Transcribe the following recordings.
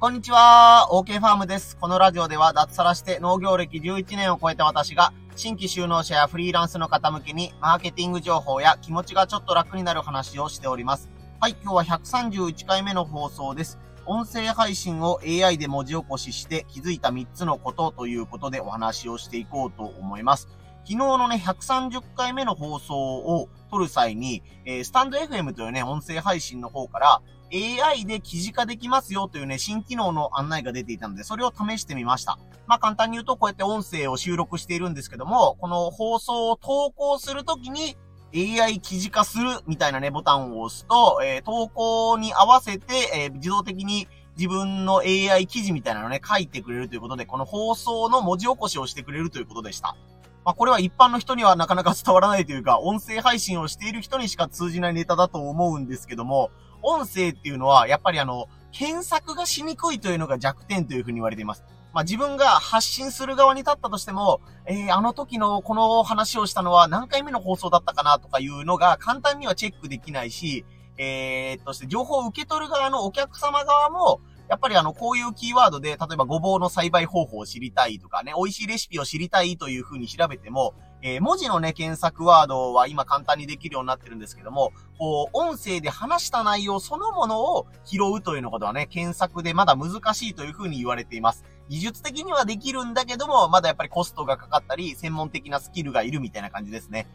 こんにちは、OK ファームです。このラジオでは脱サラして農業歴11年を超えた私が、新規就農者やフリーランスの方向けに、マーケティング情報や気持ちがちょっと楽になる話をしております。はい、今日は131回目の放送です。音声配信を AI で文字起こしして気づいた3つのことということでお話をしていこうと思います。昨日のね、130回目の放送を撮る際に、えー、スタンド FM というね、音声配信の方から、AI で記事化できますよというね、新機能の案内が出ていたので、それを試してみました。まあ簡単に言うと、こうやって音声を収録しているんですけども、この放送を投稿するときに、AI 記事化するみたいなね、ボタンを押すと、えー、投稿に合わせて、えー、自動的に自分の AI 記事みたいなのね、書いてくれるということで、この放送の文字起こしをしてくれるということでした。まあ、これは一般の人にはなかなか伝わらないというか、音声配信をしている人にしか通じないネタだと思うんですけども、音声っていうのは、やっぱりあの、検索がしにくいというのが弱点というふうに言われています。まあ、自分が発信する側に立ったとしても、えー、あの時のこの話をしたのは何回目の放送だったかなとかいうのが簡単にはチェックできないし、えー、っとして情報を受け取る側のお客様側も、やっぱりあの、こういうキーワードで、例えばごぼうの栽培方法を知りたいとかね、美味しいレシピを知りたいという風に調べても、えー、文字のね、検索ワードは今簡単にできるようになってるんですけども、こう、音声で話した内容そのものを拾うというのことはね、検索でまだ難しいというふうに言われています。技術的にはできるんだけども、まだやっぱりコストがかかったり、専門的なスキルがいるみたいな感じですね。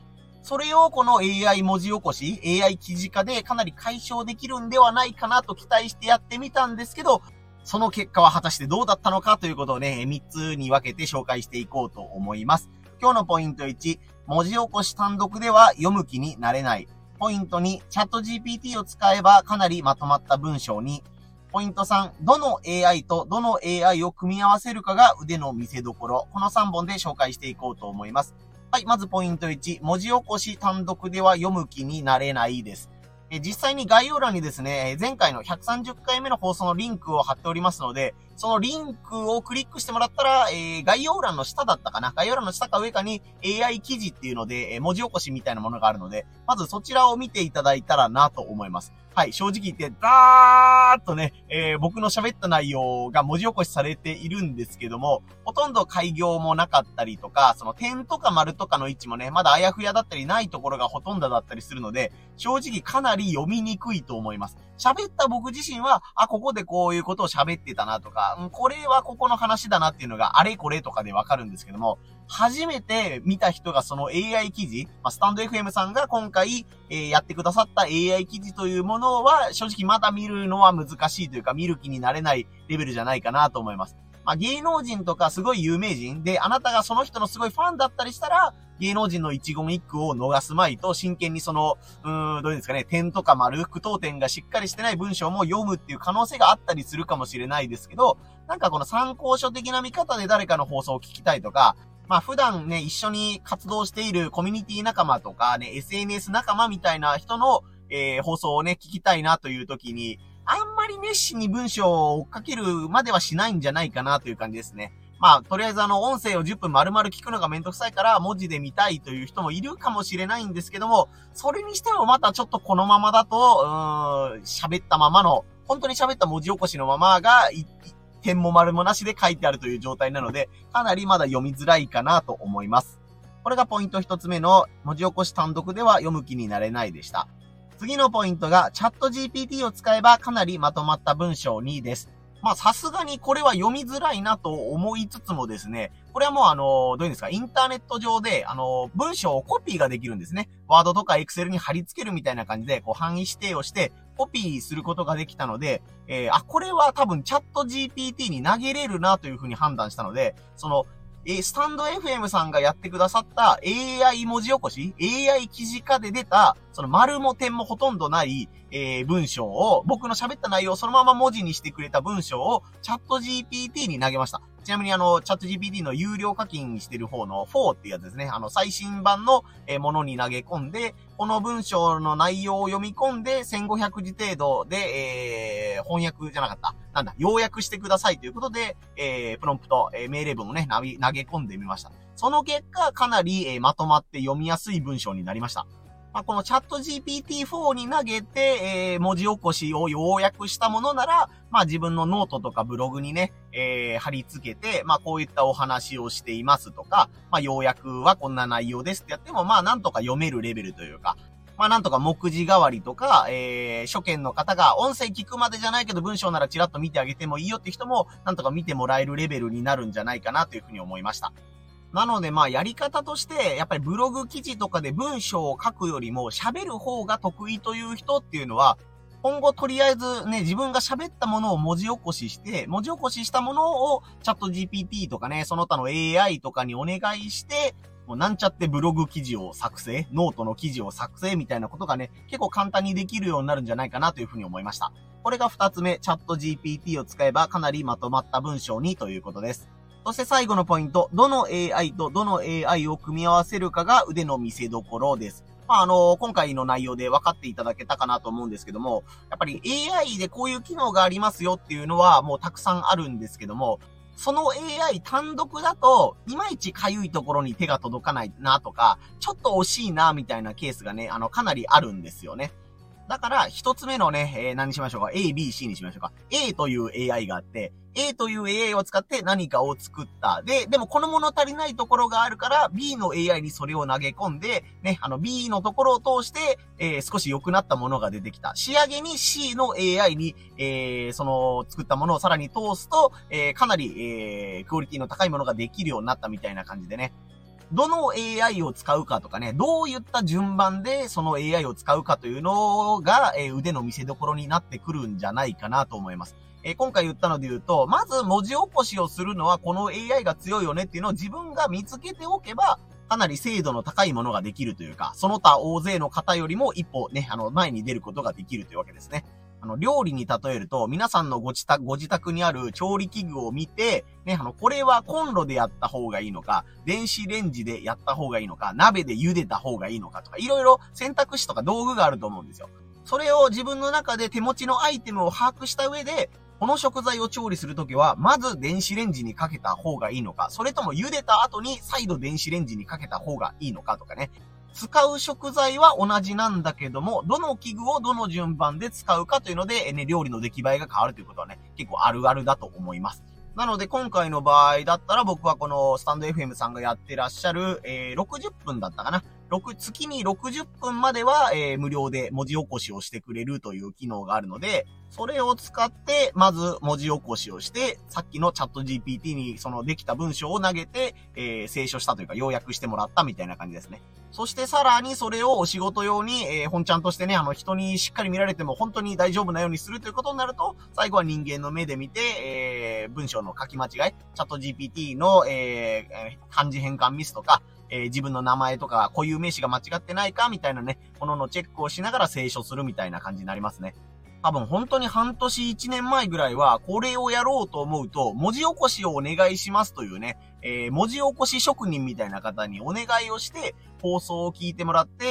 それをこの AI 文字起こし、AI 記事化でかなり解消できるんではないかなと期待してやってみたんですけど、その結果は果たしてどうだったのかということをね、3つに分けて紹介していこうと思います。今日のポイント1、文字起こし単独では読む気になれない。ポイント2、チャット GPT を使えばかなりまとまった文章に。ポイント3、どの AI とどの AI を組み合わせるかが腕の見せどころ。この3本で紹介していこうと思います。はい、まずポイント1、文字起こし単独では読む気になれないです。え実際に概要欄にですね、前回の130回目の放送のリンクを貼っておりますので、そのリンクをクリックしてもらったら、えー、概要欄の下だったかな概要欄の下か上かに AI 記事っていうので、え、文字起こしみたいなものがあるので、まずそちらを見ていただいたらなと思います。はい、正直言って、ダーっとね、えー、僕の喋った内容が文字起こしされているんですけども、ほとんど開業もなかったりとか、その点とか丸とかの位置もね、まだあやふやだったりないところがほとんどだったりするので、正直かなり読みにくいと思います。喋った僕自身は、あ、ここでこういうことを喋ってたなとか、うん、これはここの話だなっていうのがあれこれとかでわかるんですけども、初めて見た人がその AI 記事、まあ、スタンド FM さんが今回、えー、やってくださった AI 記事というものは、正直まだ見るのは難難しいというか、見る気になれないレベルじゃないかなと思います。まあ、芸能人とかすごい有名人で、あなたがその人のすごいファンだったりしたら、芸能人の一言一句を逃すまいと、真剣にその、うーん、どういうんですかね、点とか丸、句読点がしっかりしてない文章も読むっていう可能性があったりするかもしれないですけど、なんかこの参考書的な見方で誰かの放送を聞きたいとか、まあ普段ね、一緒に活動しているコミュニティ仲間とかね、SNS 仲間みたいな人の、えー、放送をね、聞きたいなという時に、あんまり熱心に文章を追っかけるまではしないんじゃないかなという感じですね。まあ、とりあえずあの、音声を10分丸々聞くのがめんどくさいから、文字で見たいという人もいるかもしれないんですけども、それにしてもまたちょっとこのままだと、うーん、喋ったままの、本当に喋った文字起こしのままが、点も丸もなしで書いてあるという状態なので、かなりまだ読みづらいかなと思います。これがポイント一つ目の文字起こし単独では読む気になれないでした。次のポイントが、チャット GPT を使えばかなりまとまった文章にです。まあ、さすがにこれは読みづらいなと思いつつもですね、これはもうあの、どういうんですか、インターネット上で、あの、文章をコピーができるんですね。ワードとかエクセルに貼り付けるみたいな感じで、こう、範囲指定をして、コピーすることができたので、えー、あ、これは多分チャット GPT に投げれるなというふうに判断したので、その、えスタンド FM さんがやってくださった AI 文字起こし ?AI 記事化で出た、その丸も点もほとんどない、えー、文章を、僕の喋った内容をそのまま文字にしてくれた文章をチャット GPT に投げました。ちなみにあの、チャット GPT の有料課金してる方の4っていうやつですね。あの、最新版のものに投げ込んで、この文章の内容を読み込んで、1500字程度で、えー、翻訳じゃなかった。なんだ、要約してくださいということで、えー、プロンプト、えー、命令文をね、投げ込んでみました。その結果、かなり、えー、まとまって読みやすい文章になりました。まあ、このチャット GPT-4 に投げて、えー、文字起こしを要約したものなら、まあ、自分のノートとかブログにね、えー、貼り付けて、まあ、こういったお話をしていますとか、まあ、要約はこんな内容ですってやっても、まあ、なんとか読めるレベルというか、まあなんとか目次代わりとか、えー、初見の方が音声聞くまでじゃないけど文章ならチラッと見てあげてもいいよって人も、なんとか見てもらえるレベルになるんじゃないかなというふうに思いました。なので、まあ、やり方として、やっぱりブログ記事とかで文章を書くよりも喋る方が得意という人っていうのは、今後とりあえずね、自分が喋ったものを文字起こしして、文字起こししたものをチャット GPT とかね、その他の AI とかにお願いして、もうなんちゃってブログ記事を作成、ノートの記事を作成みたいなことがね、結構簡単にできるようになるんじゃないかなというふうに思いました。これが二つ目、 ChatGPT を使えばかなりまとまった文章にということです。そして最後のポイント、どの AI とどの AI を組み合わせるかが腕の見せ所です。まあ、あの、今回の内容で分かっていただけたかなと思うんですけども、やっぱり AI でこういう機能がありますよっていうのはもうたくさんあるんですけども、その AI 単独だと、いまいちかゆいところに手が届かないなとか、ちょっと惜しいなみたいなケースがね、あの、かなりあるんですよね。だから、一つ目のね、えー、何しましょうか？A、B、C にしましょうか。A という AI があって、A という AI を使って何かを作った。で、でもこの物足りないところがあるから、B の AI にそれを投げ込んで、ね、あの B のところを通して、えー、少し良くなったものが出てきた。仕上げに C の AI に、えー、その作ったものをさらに通すと、えー、かなり、えー、クオリティの高いものができるようになったみたいな感じでね。どの AI を使うかとかね、どういった順番でその AI を使うかというのが、え、腕の見せ所になってくるんじゃないかなと思います。え、今回言ったので言うと、まず文字起こしをするのはこの AI が強いよねっていうのを自分が見つけておけば、かなり精度の高いものができるというか、その他大勢の方よりも一歩ね、あの、前に出ることができるというわけですね。あの、料理に例えると、皆さんのご自宅、ご自宅にある調理器具を見て、ね、あの、これはコンロでやった方がいいのか、電子レンジでやった方がいいのか、鍋で茹でた方がいいのかとか、いろいろ選択肢とか道具があると思うんですよ。それを自分の中で手持ちのアイテムを把握した上で、この食材を調理するときは、まず電子レンジにかけた方がいいのか、それとも茹でた後に再度電子レンジにかけた方がいいのかとかね。使う食材は同じなんだけども、どの器具をどの順番で使うかというので、ね、料理の出来栄えが変わるということはね、結構あるあるだと思います。なので今回の場合だったら僕はこのスタンド FM さんがやってらっしゃる、えー、60分だったかな。6、月に60分までは、えー、無料で文字起こしをしてくれるという機能があるので、それを使って、まず文字起こしをして、さっきのチャット GPT にそのできた文章を投げて、えー、清書したというか要約してもらったみたいな感じですね。そしてさらにそれをお仕事用に、えー、本ちゃんとしてね、あの人にしっかり見られても本当に大丈夫なようにするということになると、最後は人間の目で見て、えー、文章の書き間違い、チャット GPT の、えー、漢字変換ミスとか、えー、自分の名前とか固有名詞が間違ってないかみたいなね、もののチェックをしながら清書するみたいな感じになりますね。多分本当に半年1年前ぐらいは、これをやろうと思うと、文字起こしをお願いしますというね、えー、文字起こし職人みたいな方にお願いをして、放送を聞いてもらって、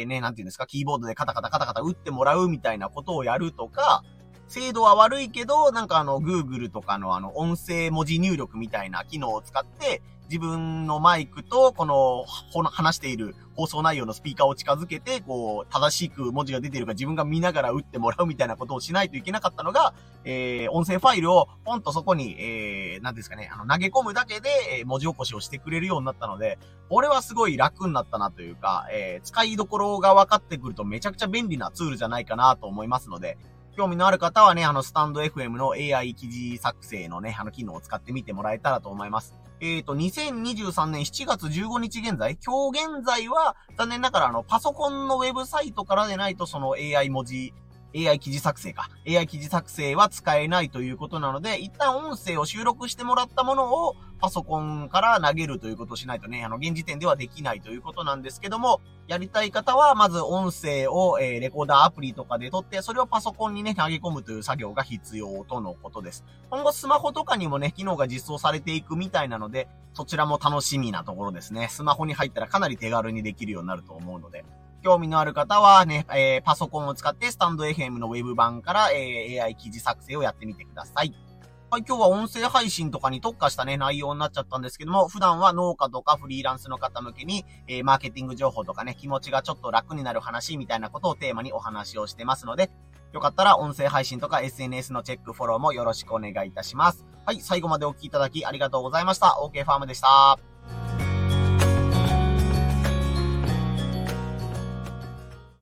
えー、ね、なんて言うんですか、キーボードでカタカタカタカタ打ってもらうみたいなことをやるとか、精度は悪いけど、なんかあの、Google とかのあの、音声文字入力みたいな機能を使って、自分のマイクと、この、話している放送内容のスピーカーを近づけて、こう、正しく文字が出ているか自分が見ながら打ってもらうみたいなことをしないといけなかったのが、えー、音声ファイルをポンとそこに、えー、なんですかね、あの、投げ込むだけで、え文字起こしをしてくれるようになったので、俺はすごい楽になったなというか、えー、使いどころが分かってくるとめちゃくちゃ便利なツールじゃないかなと思いますので、興味のある方はね、あの、スタンド FM の AI 記事作成のね、あの機能を使ってみてもらえたらと思います。えっ、ー、と、2023年7月15日現在、今日現在は、残念ながらあの、パソコンのウェブサイトからでないと、その AI 文字 AI 記事作成か。AI 記事作成は使えないということなので、一旦音声を収録してもらったものをパソコンから投げるということをしないとね、あの、現時点ではできないということなんですけども、やりたい方は、まず音声を、えー、レコーダーアプリとかで撮って、それをパソコンにね、投げ込むという作業が必要とのことです。今後スマホとかにもね、機能が実装されていくみたいなので、そちらも楽しみなところですね。スマホに入ったらかなり手軽にできるようになると思うので。興味のある方はね、えー、パソコンを使ってスタンド FM のウェブ版から、えー、AI 記事作成をやってみてください。はい、今日は音声配信とかに特化したね、内容になっちゃったんですけども、普段は農家とかフリーランスの方向けに、えー、マーケティング情報とかね、気持ちがちょっと楽になる話みたいなことをテーマにお話をしてますので、よかったら音声配信とか SNS のチェック、フォローもよろしくお願いいたします。はい、最後までお聴きいただきありがとうございました。OK ファームでした。